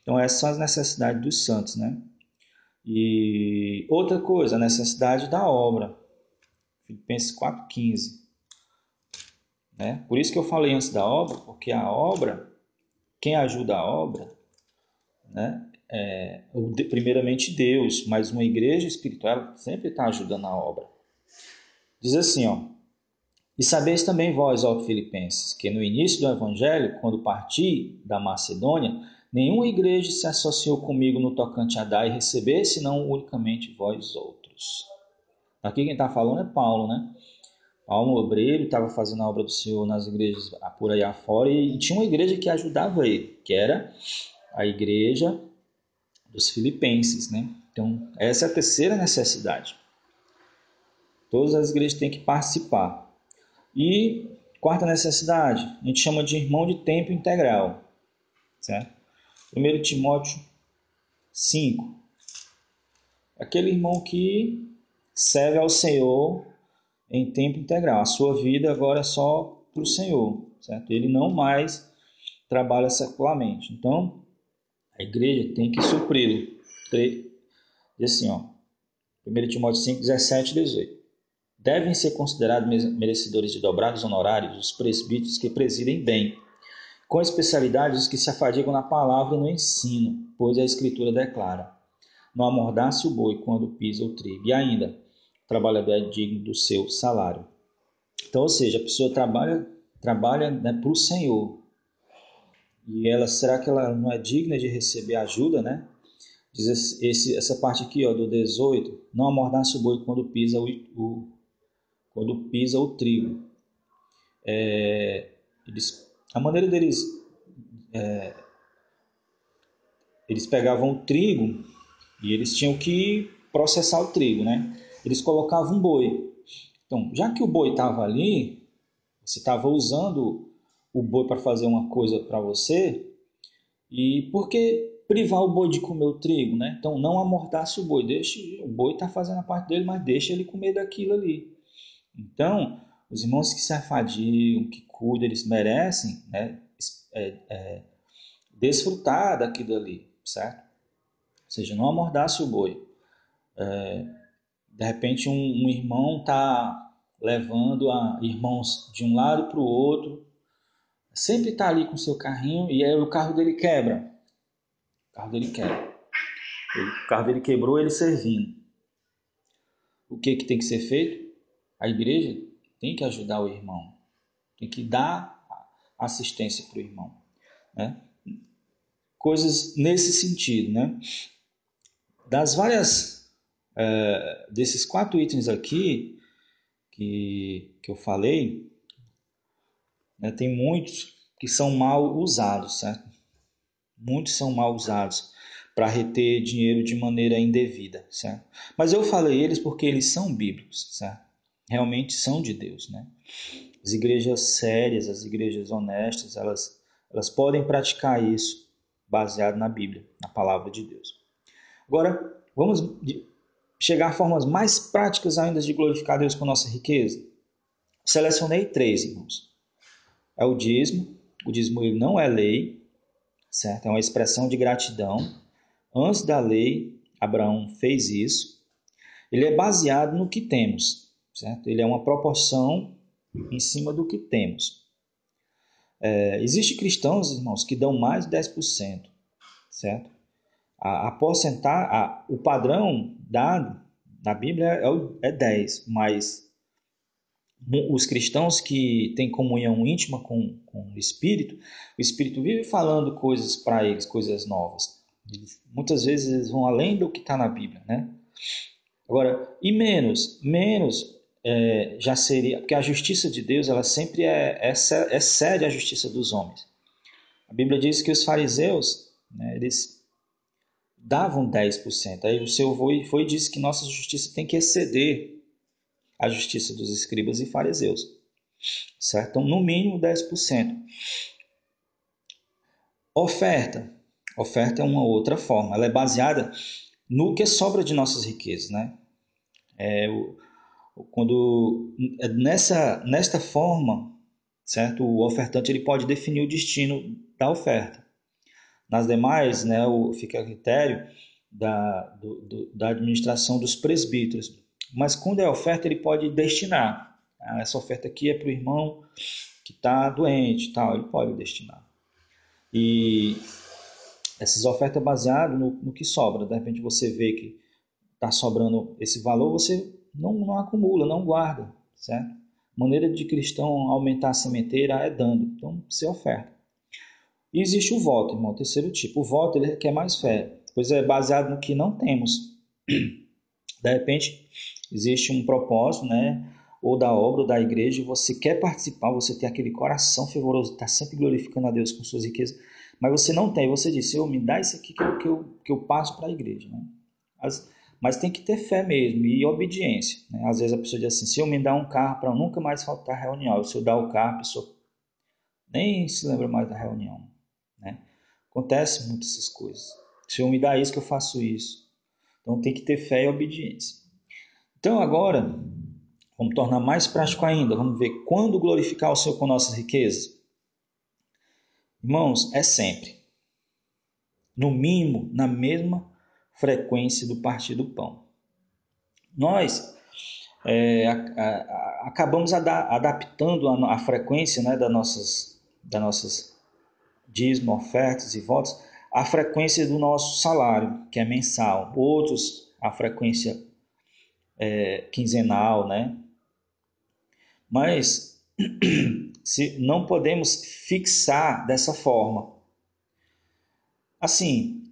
Então, essas são as necessidades dos santos, né? E outra coisa, a necessidade da obra. Filipenses 4,15. Né? Por isso que eu falei antes da obra, porque a obra, quem ajuda a obra, né, é, primeiramente Deus, mas uma igreja espiritual sempre está ajudando a obra. Diz assim, ó, e sabeis também vós, ó Filipenses, que no início do Evangelho, quando parti da Macedônia, nenhuma igreja se associou comigo no tocante a dar e receber, senão unicamente vós outros. Aqui quem está falando é Paulo, né? Paulo, obreiro, estava fazendo a obra do Senhor nas igrejas por aí afora e tinha uma igreja que ajudava ele, que era a igreja dos filipenses, né? Então, essa é a terceira necessidade. Todas as igrejas têm que participar. E quarta necessidade, a gente chama de irmão de tempo integral. Certo? 1 Timóteo 5. Aquele irmão que serve ao Senhor em tempo integral. A sua vida agora é só para o Senhor, certo? Ele não mais trabalha secularmente. Então, a igreja tem que supri-lo. Diz assim, ó, 1 Timóteo 5, 17 e 18 devem ser considerados merecedores de dobrados honorários os presbíteros que presidem bem, com especialidade os que se afadigam na palavra e no ensino, pois a Escritura declara: Não amordace o boi quando pisa o trigo, e ainda, trabalhador é digno do seu salário. Então, ou seja, a pessoa trabalha, trabalha né, para o Senhor. E ela, será que ela não é digna de receber ajuda, né? Diz esse, essa parte aqui, ó, do 18, não amordace o boi quando pisa o, o, quando pisa o trigo. É, eles, a maneira deles é, eles pegavam o trigo e eles tinham que processar o trigo, né? Eles colocavam um boi. Então, já que o boi estava ali, você estava usando o boi para fazer uma coisa para você, e por que privar o boi de comer o trigo, né? Então, não amordace o boi, deixe o boi está fazendo a parte dele, mas deixa ele comer daquilo ali. Então, os irmãos que se afadigam, que cuidam, eles merecem né, é, é, desfrutar daquilo ali, certo? Ou seja, não amordace o boi. É, de repente, um, um irmão está levando a irmãos de um lado para o outro, sempre está ali com seu carrinho e aí o carro dele quebra. O carro dele quebra. O carro dele quebrou, ele servindo. O que, que tem que ser feito? A igreja tem que ajudar o irmão, tem que dar assistência para o irmão. Né? Coisas nesse sentido. Né? Das várias, é, desses quatro itens aqui que, que eu falei, né, tem muitos que são mal usados, certo? Muitos são mal usados para reter dinheiro de maneira indevida, certo? Mas eu falei eles porque eles são bíblicos, certo? realmente são de Deus. Né? As igrejas sérias, as igrejas honestas, elas, elas podem praticar isso baseado na Bíblia, na palavra de Deus. Agora, vamos chegar a formas mais práticas ainda de glorificar Deus com nossa riqueza. Selecionei três, irmãos. É o dízimo. O dízimo não é lei, certo? É uma expressão de gratidão. Antes da lei, Abraão fez isso. Ele é baseado no que temos certo? Ele é uma proporção em cima do que temos. É, Existem cristãos, irmãos, que dão mais de 10%, certo? A, a porcentagem, o padrão dado na Bíblia é, é 10, mas os cristãos que têm comunhão íntima com, com o Espírito, o Espírito vive falando coisas para eles, coisas novas. Muitas vezes eles vão além do que está na Bíblia, né? Agora, e menos? Menos é, já seria. Porque a justiça de Deus, ela sempre é, é, excede a justiça dos homens. A Bíblia diz que os fariseus, né, eles davam 10%. Aí o seu foi, foi e disse que nossa justiça tem que exceder a justiça dos escribas e fariseus. Certo? Então, no mínimo 10%. Oferta. Oferta é uma outra forma. Ela é baseada no que sobra de nossas riquezas, né? É, quando nessa nesta forma, certo? O ofertante ele pode definir o destino da oferta. Nas demais, né, o, fica a critério da, do, do, da administração dos presbíteros. Mas quando é oferta, ele pode destinar Ah, essa oferta aqui é para o irmão que está doente, tal, ele pode destinar. E essas ofertas baseadas no, no, que sobra. De repente você vê que está sobrando esse valor, você não, não acumula, não guarda, certo? Maneira de cristão aumentar a sementeira é dando. Então, você oferta. E existe o voto, irmão, o terceiro tipo. O voto ele requer mais fé, pois é baseado no que não temos. De repente, existe um propósito, né? Ou da obra, ou da igreja, você quer participar, você tem aquele coração fervoroso, está sempre glorificando a Deus com suas riquezas, mas você não tem. Você diz, Senhor, me dá isso aqui que eu, que eu, que eu passo para a igreja. Né? As, mas tem que ter fé mesmo e obediência. Né? Às vezes a pessoa diz assim: se eu me dar um carro para nunca mais faltar reunião, se eu dar o carro, a pessoa nem se lembra mais da reunião. Né? Acontece muito essas coisas. Se eu me dar isso, que eu faço isso. Então tem que ter fé e obediência. Então agora, vamos tornar mais prático ainda. Vamos ver quando glorificar o Senhor com nossas riquezas. Irmãos, é sempre. No mínimo, na mesma frequência do partir do pão. Nós é, a, a, acabamos adaptando a, a frequência né, das nossas, das nossas dízimo, ofertas e votos à frequência do nosso salário, que é mensal. Outros, a frequência é, quinzenal, né? Mas se não podemos fixar dessa forma. Assim,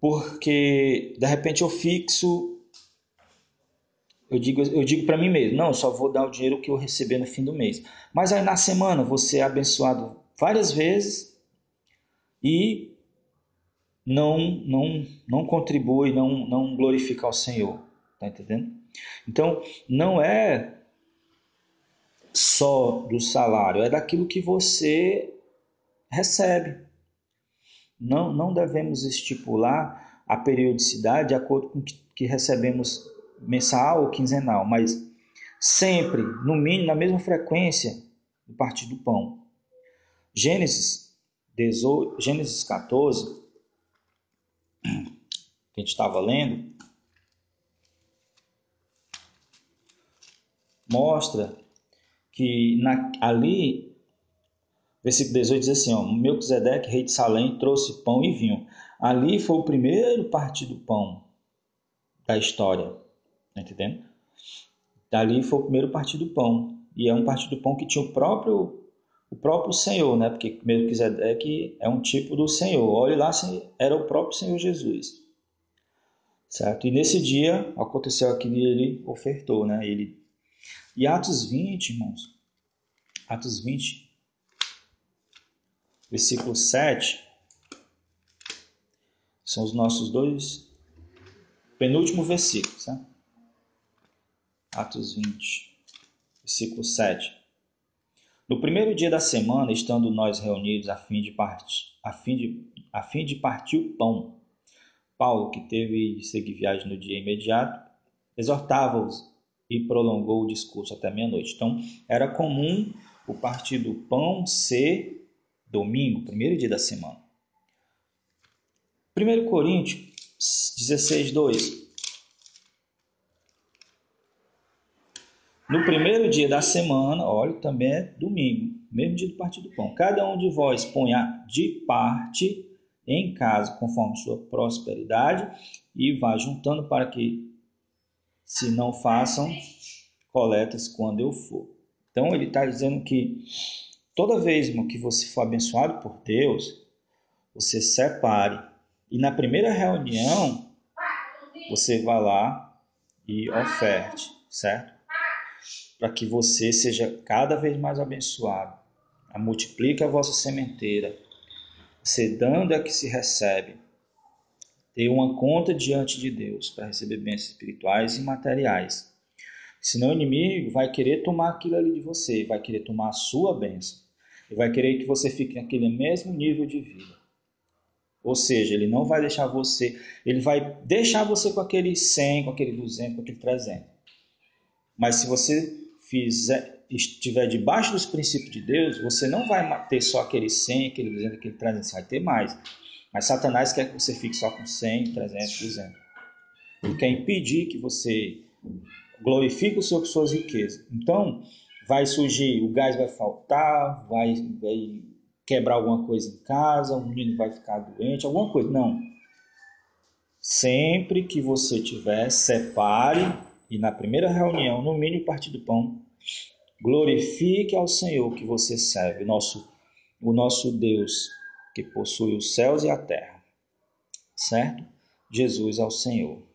porque de repente eu fixo, eu digo, eu digo para mim mesmo, não, só vou dar o dinheiro que eu receber no fim do mês. Mas aí na semana você é abençoado várias vezes e não não não contribui, não não glorifica ao Senhor, tá entendendo? Então não é só do salário, é daquilo que você recebe. Não, não devemos estipular a periodicidade de acordo com o que, que recebemos mensal ou quinzenal, mas sempre, no mínimo, na mesma frequência do partir do pão. Gênesis, 18, Gênesis 14, que a gente estava lendo, mostra que na, ali Versículo 18 diz assim: ó, Melquisedeque, rei de Salém, trouxe pão e vinho. Ali foi o primeiro partir do pão da história. Tá entendendo? Dali foi o primeiro partir do pão. E é um partir do pão que tinha o próprio o próprio Senhor, né? Porque Melquisedeque é um tipo do Senhor. Olhe lá, era o próprio Senhor Jesus. Certo? E nesse dia aconteceu aquilo e ele ofertou, né? Ele... E Atos 20, irmãos, Atos 20, versículo 7, são os nossos dois penúltimo versículos, tá? Atos 20, versículo 7. No primeiro dia da semana, estando nós reunidos a fim de partir, a fim de, a fim de partir o pão, Paulo, que teve de seguir viagem no dia imediato, exortava-os e prolongou o discurso até meia-noite. Então, era comum o partir do pão ser domingo, primeiro dia da semana. 1 Coríntios 16, 2. No primeiro dia da semana, olha, também é domingo, mesmo dia do partido do pão. Cada um de vós ponha de parte em casa, conforme sua prosperidade, e vá juntando para que se não façam coletas quando eu for. Então ele está dizendo que Toda vez que você for abençoado por Deus, você separe. E na primeira reunião, você vá lá e oferte, certo? Para que você seja cada vez mais abençoado. Multiplique a vossa sementeira. Você dando é que se recebe. Ter uma conta diante de Deus para receber bênçãos espirituais e materiais. Senão o inimigo vai querer tomar aquilo ali de você, vai querer tomar a sua bênção e vai querer que você fique naquele mesmo nível de vida. Ou seja, ele não vai deixar você, ele vai deixar você com aquele 100, com aquele 200, com aquele 300. Mas se você fizer, estiver debaixo dos princípios de Deus, você não vai ter só aquele 100, aquele 200, aquele 300, você vai ter mais. Mas Satanás quer que você fique só com 100, 300, 200. Ele quer impedir que você glorifica o Senhor com suas riquezas. Então, vai surgir, o gás vai faltar, vai, vai quebrar alguma coisa em casa, o menino vai ficar doente, alguma coisa. Não. Sempre que você tiver, separe e na primeira reunião, no mínimo, partir do pão, glorifique ao Senhor que você serve, nosso, o nosso Deus que possui os céus e a terra. Certo? Jesus ao Senhor.